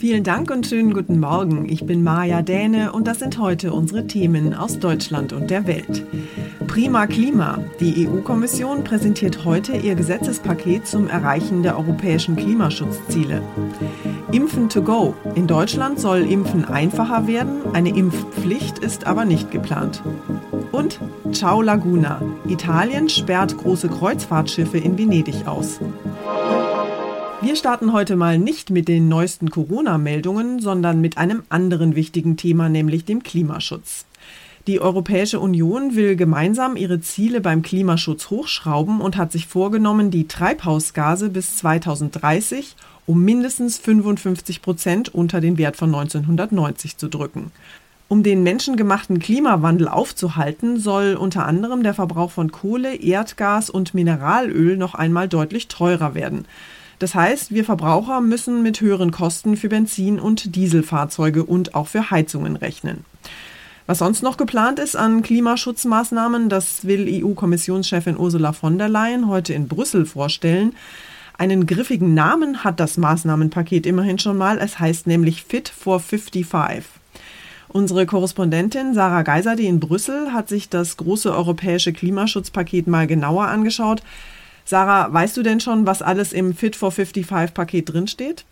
Vielen Dank und schönen guten Morgen. Ich bin Maja Däne und das sind heute unsere Themen aus Deutschland und der Welt. Prima Klima. Die EU-Kommission präsentiert heute ihr Gesetzespaket zum Erreichen der europäischen Klimaschutzziele. Impfen to go. In Deutschland soll Impfen einfacher werden, eine Impfpflicht ist aber nicht geplant. Und Ciao Laguna. Italien sperrt große Kreuzfahrtschiffe in Venedig aus. Wir starten heute mal nicht mit den neuesten Corona-Meldungen, sondern mit einem anderen wichtigen Thema, nämlich dem Klimaschutz. Die Europäische Union will gemeinsam ihre Ziele beim Klimaschutz hochschrauben und hat sich vorgenommen, die Treibhausgase bis 2030 um mindestens 55 Prozent unter den Wert von 1990 zu drücken. Um den menschengemachten Klimawandel aufzuhalten, soll unter anderem der Verbrauch von Kohle, Erdgas und Mineralöl noch einmal deutlich teurer werden. Das heißt, wir Verbraucher müssen mit höheren Kosten für Benzin- und Dieselfahrzeuge und auch für Heizungen rechnen. Was sonst noch geplant ist an Klimaschutzmaßnahmen, das will EU-Kommissionschefin Ursula von der Leyen heute in Brüssel vorstellen. Einen griffigen Namen hat das Maßnahmenpaket immerhin schon mal. Es heißt nämlich Fit for 55. Unsere Korrespondentin Sarah Geiser, die in Brüssel, hat sich das große europäische Klimaschutzpaket mal genauer angeschaut. Sarah, weißt du denn schon, was alles im Fit for 55 Paket drinsteht?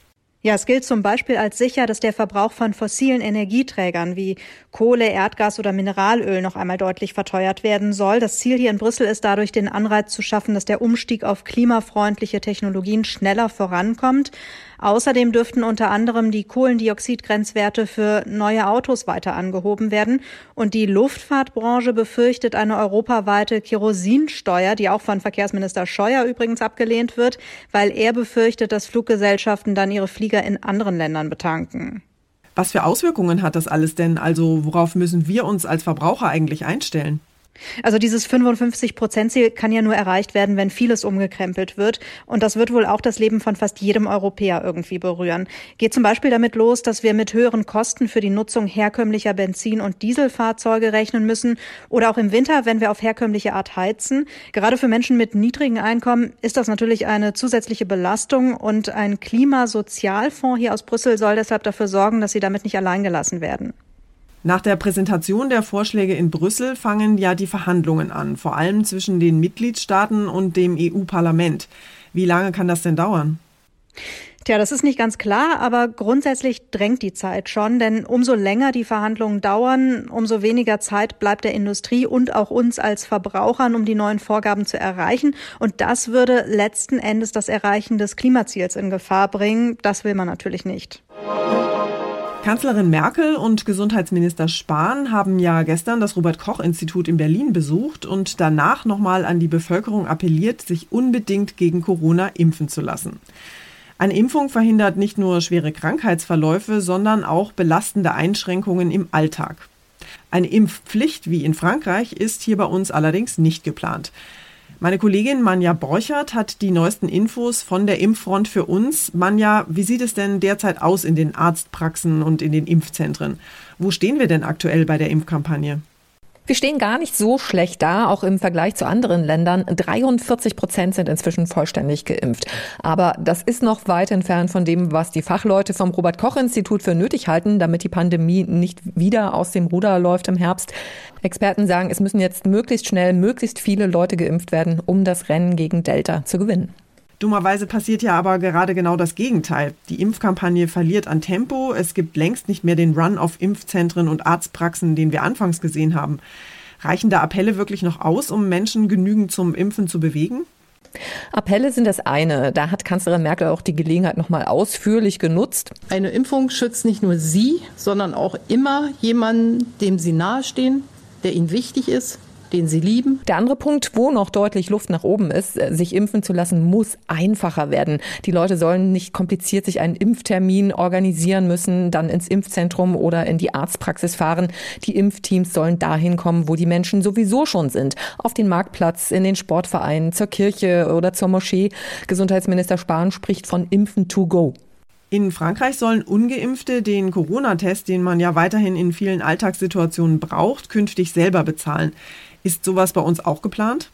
Ja, es gilt zum Beispiel als sicher, dass der Verbrauch von fossilen Energieträgern wie Kohle, Erdgas oder Mineralöl noch einmal deutlich verteuert werden soll. Das Ziel hier in Brüssel ist dadurch, den Anreiz zu schaffen, dass der Umstieg auf klimafreundliche Technologien schneller vorankommt. Außerdem dürften unter anderem die Kohlendioxidgrenzwerte für neue Autos weiter angehoben werden. Und die Luftfahrtbranche befürchtet eine europaweite Kerosinsteuer, die auch von Verkehrsminister Scheuer übrigens abgelehnt wird, weil er befürchtet, dass Fluggesellschaften dann ihre Flieger in anderen Ländern betanken. Was für Auswirkungen hat das alles denn? Also worauf müssen wir uns als Verbraucher eigentlich einstellen? Also dieses 55-Prozent-Ziel kann ja nur erreicht werden, wenn vieles umgekrempelt wird. Und das wird wohl auch das Leben von fast jedem Europäer irgendwie berühren. Geht zum Beispiel damit los, dass wir mit höheren Kosten für die Nutzung herkömmlicher Benzin- und Dieselfahrzeuge rechnen müssen oder auch im Winter, wenn wir auf herkömmliche Art heizen. Gerade für Menschen mit niedrigen Einkommen ist das natürlich eine zusätzliche Belastung und ein Klimasozialfonds hier aus Brüssel soll deshalb dafür sorgen, dass sie damit nicht alleingelassen werden. Nach der Präsentation der Vorschläge in Brüssel fangen ja die Verhandlungen an, vor allem zwischen den Mitgliedstaaten und dem EU-Parlament. Wie lange kann das denn dauern? Tja, das ist nicht ganz klar, aber grundsätzlich drängt die Zeit schon, denn umso länger die Verhandlungen dauern, umso weniger Zeit bleibt der Industrie und auch uns als Verbrauchern, um die neuen Vorgaben zu erreichen. Und das würde letzten Endes das Erreichen des Klimaziels in Gefahr bringen. Das will man natürlich nicht. Kanzlerin Merkel und Gesundheitsminister Spahn haben ja gestern das Robert Koch Institut in Berlin besucht und danach nochmal an die Bevölkerung appelliert, sich unbedingt gegen Corona impfen zu lassen. Eine Impfung verhindert nicht nur schwere Krankheitsverläufe, sondern auch belastende Einschränkungen im Alltag. Eine Impfpflicht wie in Frankreich ist hier bei uns allerdings nicht geplant. Meine Kollegin Manja Borchert hat die neuesten Infos von der Impffront für uns. Manja, wie sieht es denn derzeit aus in den Arztpraxen und in den Impfzentren? Wo stehen wir denn aktuell bei der Impfkampagne? Wir stehen gar nicht so schlecht da, auch im Vergleich zu anderen Ländern. 43 Prozent sind inzwischen vollständig geimpft. Aber das ist noch weit entfernt von dem, was die Fachleute vom Robert Koch Institut für nötig halten, damit die Pandemie nicht wieder aus dem Ruder läuft im Herbst. Experten sagen, es müssen jetzt möglichst schnell möglichst viele Leute geimpft werden, um das Rennen gegen Delta zu gewinnen. Dummerweise passiert ja aber gerade genau das Gegenteil. Die Impfkampagne verliert an Tempo. Es gibt längst nicht mehr den Run auf Impfzentren und Arztpraxen, den wir anfangs gesehen haben. Reichen da Appelle wirklich noch aus, um Menschen genügend zum Impfen zu bewegen? Appelle sind das eine. Da hat Kanzlerin Merkel auch die Gelegenheit nochmal ausführlich genutzt. Eine Impfung schützt nicht nur Sie, sondern auch immer jemanden, dem Sie nahestehen, der Ihnen wichtig ist, den sie lieben. Der andere Punkt, wo noch deutlich Luft nach oben ist, äh, sich impfen zu lassen, muss einfacher werden. Die Leute sollen nicht kompliziert sich einen Impftermin organisieren müssen, dann ins Impfzentrum oder in die Arztpraxis fahren. Die Impfteams sollen dahin kommen, wo die Menschen sowieso schon sind. Auf den Marktplatz, in den Sportverein, zur Kirche oder zur Moschee. Gesundheitsminister Spahn spricht von Impfen to go. In Frankreich sollen ungeimpfte den Corona-Test, den man ja weiterhin in vielen Alltagssituationen braucht, künftig selber bezahlen. Ist sowas bei uns auch geplant?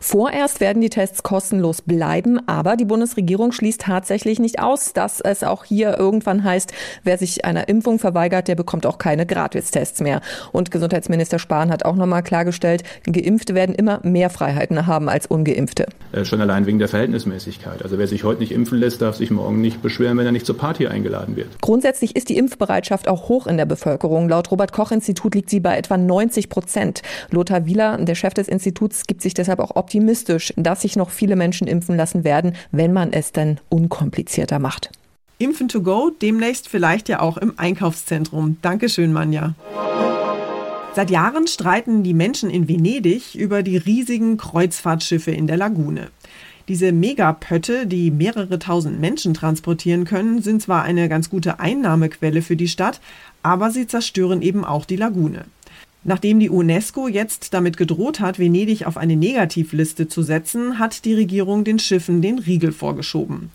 Vorerst werden die Tests kostenlos bleiben, aber die Bundesregierung schließt tatsächlich nicht aus, dass es auch hier irgendwann heißt, wer sich einer Impfung verweigert, der bekommt auch keine Gratistests mehr. Und Gesundheitsminister Spahn hat auch nochmal klargestellt, Geimpfte werden immer mehr Freiheiten haben als Ungeimpfte. Äh, schon allein wegen der Verhältnismäßigkeit. Also wer sich heute nicht impfen lässt, darf sich morgen nicht beschweren, wenn er nicht zur Party eingeladen wird. Grundsätzlich ist die Impfbereitschaft auch hoch in der Bevölkerung. Laut Robert Koch Institut liegt sie bei etwa 90 Prozent. Lothar Wieler, der Chef des Instituts, gibt sich deshalb auch optimistisch, dass sich noch viele Menschen impfen lassen werden, wenn man es dann unkomplizierter macht. Impfen to go, demnächst vielleicht ja auch im Einkaufszentrum. Dankeschön, Manja. Seit Jahren streiten die Menschen in Venedig über die riesigen Kreuzfahrtschiffe in der Lagune. Diese Megapötte, die mehrere tausend Menschen transportieren können, sind zwar eine ganz gute Einnahmequelle für die Stadt, aber sie zerstören eben auch die Lagune. Nachdem die UNESCO jetzt damit gedroht hat, Venedig auf eine Negativliste zu setzen, hat die Regierung den Schiffen den Riegel vorgeschoben.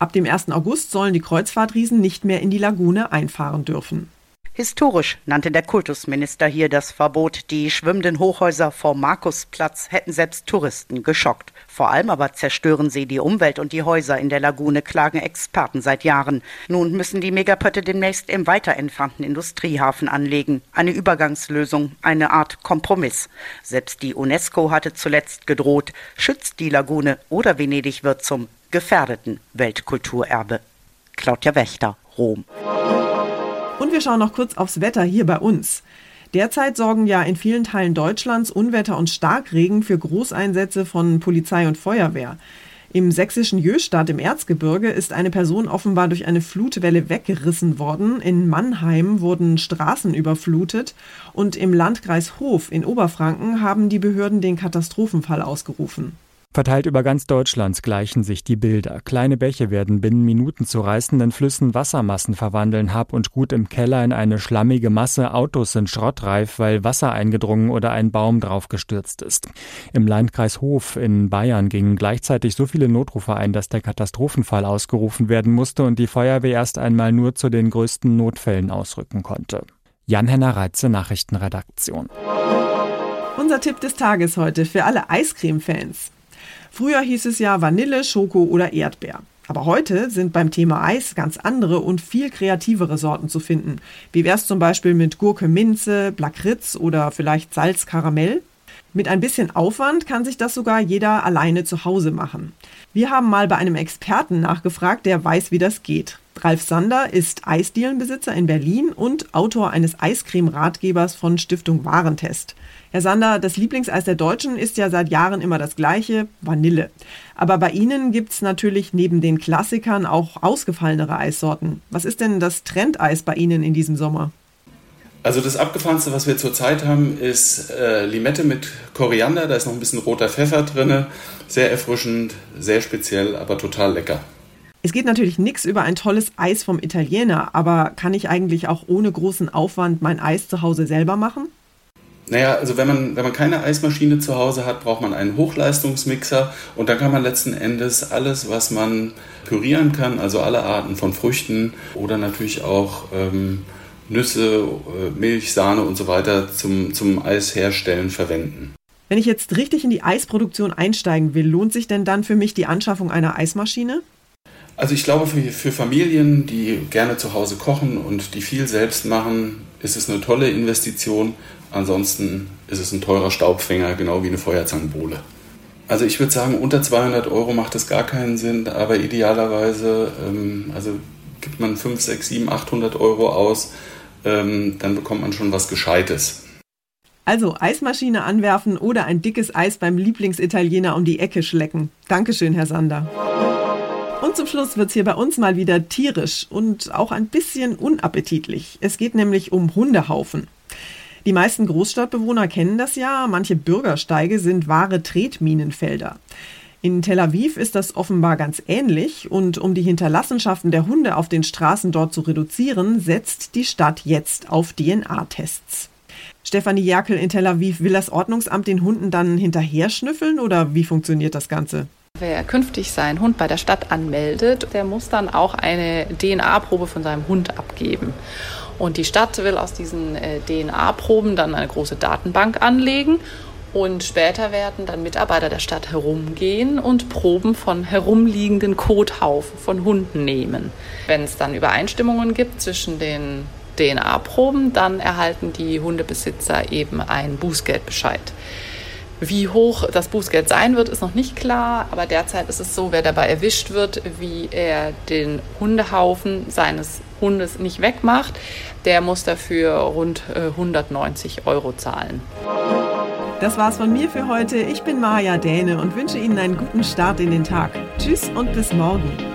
Ab dem 1. August sollen die Kreuzfahrtriesen nicht mehr in die Lagune einfahren dürfen. Historisch nannte der Kultusminister hier das Verbot. Die schwimmenden Hochhäuser vor Markusplatz hätten selbst Touristen geschockt. Vor allem aber zerstören sie die Umwelt und die Häuser in der Lagune, klagen Experten seit Jahren. Nun müssen die Megapötte demnächst im weiter entfernten Industriehafen anlegen. Eine Übergangslösung, eine Art Kompromiss. Selbst die UNESCO hatte zuletzt gedroht, schützt die Lagune oder Venedig wird zum gefährdeten Weltkulturerbe. Claudia Wächter, Rom. Und wir schauen noch kurz aufs Wetter hier bei uns. Derzeit sorgen ja in vielen Teilen Deutschlands Unwetter und Starkregen für Großeinsätze von Polizei und Feuerwehr. Im sächsischen Jöstadt im Erzgebirge ist eine Person offenbar durch eine Flutwelle weggerissen worden. In Mannheim wurden Straßen überflutet und im Landkreis Hof in Oberfranken haben die Behörden den Katastrophenfall ausgerufen. Verteilt über ganz Deutschland gleichen sich die Bilder. Kleine Bäche werden binnen Minuten zu reißenden Flüssen Wassermassen verwandeln, Hab und Gut im Keller in eine schlammige Masse, Autos sind schrottreif, weil Wasser eingedrungen oder ein Baum draufgestürzt ist. Im Landkreis Hof in Bayern gingen gleichzeitig so viele Notrufe ein, dass der Katastrophenfall ausgerufen werden musste und die Feuerwehr erst einmal nur zu den größten Notfällen ausrücken konnte. Jan-Henner Reitze, Nachrichtenredaktion. Unser Tipp des Tages heute für alle Eiscreme-Fans. Früher hieß es ja Vanille, Schoko oder Erdbeer. Aber heute sind beim Thema Eis ganz andere und viel kreativere Sorten zu finden. Wie wäre es zum Beispiel mit Gurke Minze, Blackritz oder vielleicht Salz Karamell? Mit ein bisschen Aufwand kann sich das sogar jeder alleine zu Hause machen. Wir haben mal bei einem Experten nachgefragt, der weiß, wie das geht. Ralf Sander ist Eisdielenbesitzer in Berlin und Autor eines Eiscreme-Ratgebers von Stiftung Warentest. Herr Sander, das Lieblingseis der Deutschen ist ja seit Jahren immer das gleiche, Vanille. Aber bei Ihnen gibt es natürlich neben den Klassikern auch ausgefallenere Eissorten. Was ist denn das Trendeis bei Ihnen in diesem Sommer? Also das abgefahrenste, was wir zurzeit haben, ist äh, Limette mit Koriander. Da ist noch ein bisschen roter Pfeffer drin. Sehr erfrischend, sehr speziell, aber total lecker. Es geht natürlich nichts über ein tolles Eis vom Italiener, aber kann ich eigentlich auch ohne großen Aufwand mein Eis zu Hause selber machen? Naja, also wenn man, wenn man keine Eismaschine zu Hause hat, braucht man einen Hochleistungsmixer und dann kann man letzten Endes alles, was man pürieren kann, also alle Arten von Früchten oder natürlich auch ähm, Nüsse, äh, Milch, Sahne und so weiter zum, zum Eis herstellen verwenden. Wenn ich jetzt richtig in die Eisproduktion einsteigen will, lohnt sich denn dann für mich die Anschaffung einer Eismaschine? Also ich glaube, für, für Familien, die gerne zu Hause kochen und die viel selbst machen, ist es eine tolle Investition. Ansonsten ist es ein teurer Staubfänger, genau wie eine Feuerzangenbowle. Also ich würde sagen, unter 200 Euro macht es gar keinen Sinn, aber idealerweise, ähm, also gibt man 5, 6, 7, 800 Euro aus, ähm, dann bekommt man schon was Gescheites. Also Eismaschine anwerfen oder ein dickes Eis beim Lieblingsitaliener um die Ecke schlecken. Dankeschön, Herr Sander. Und zum Schluss wird es hier bei uns mal wieder tierisch und auch ein bisschen unappetitlich. Es geht nämlich um Hundehaufen. Die meisten Großstadtbewohner kennen das ja, manche Bürgersteige sind wahre Tretminenfelder. In Tel Aviv ist das offenbar ganz ähnlich und um die Hinterlassenschaften der Hunde auf den Straßen dort zu reduzieren, setzt die Stadt jetzt auf DNA-Tests. Stefanie Jerkel in Tel Aviv, will das Ordnungsamt den Hunden dann hinterher schnüffeln oder wie funktioniert das Ganze? Wer künftig seinen Hund bei der Stadt anmeldet, der muss dann auch eine DNA-Probe von seinem Hund abgeben. Und die Stadt will aus diesen äh, DNA-Proben dann eine große Datenbank anlegen Und später werden dann Mitarbeiter der Stadt herumgehen und Proben von herumliegenden Kothaufen von Hunden nehmen. Wenn es dann Übereinstimmungen gibt zwischen den DNA-Proben, dann erhalten die Hundebesitzer eben einen Bußgeldbescheid. Wie hoch das Bußgeld sein wird, ist noch nicht klar, aber derzeit ist es so, wer dabei erwischt wird, wie er den Hundehaufen seines Hundes nicht wegmacht, der muss dafür rund 190 äh, Euro zahlen. Das war's von mir für heute. Ich bin Maja Däne und wünsche Ihnen einen guten Start in den Tag. Tschüss und bis morgen.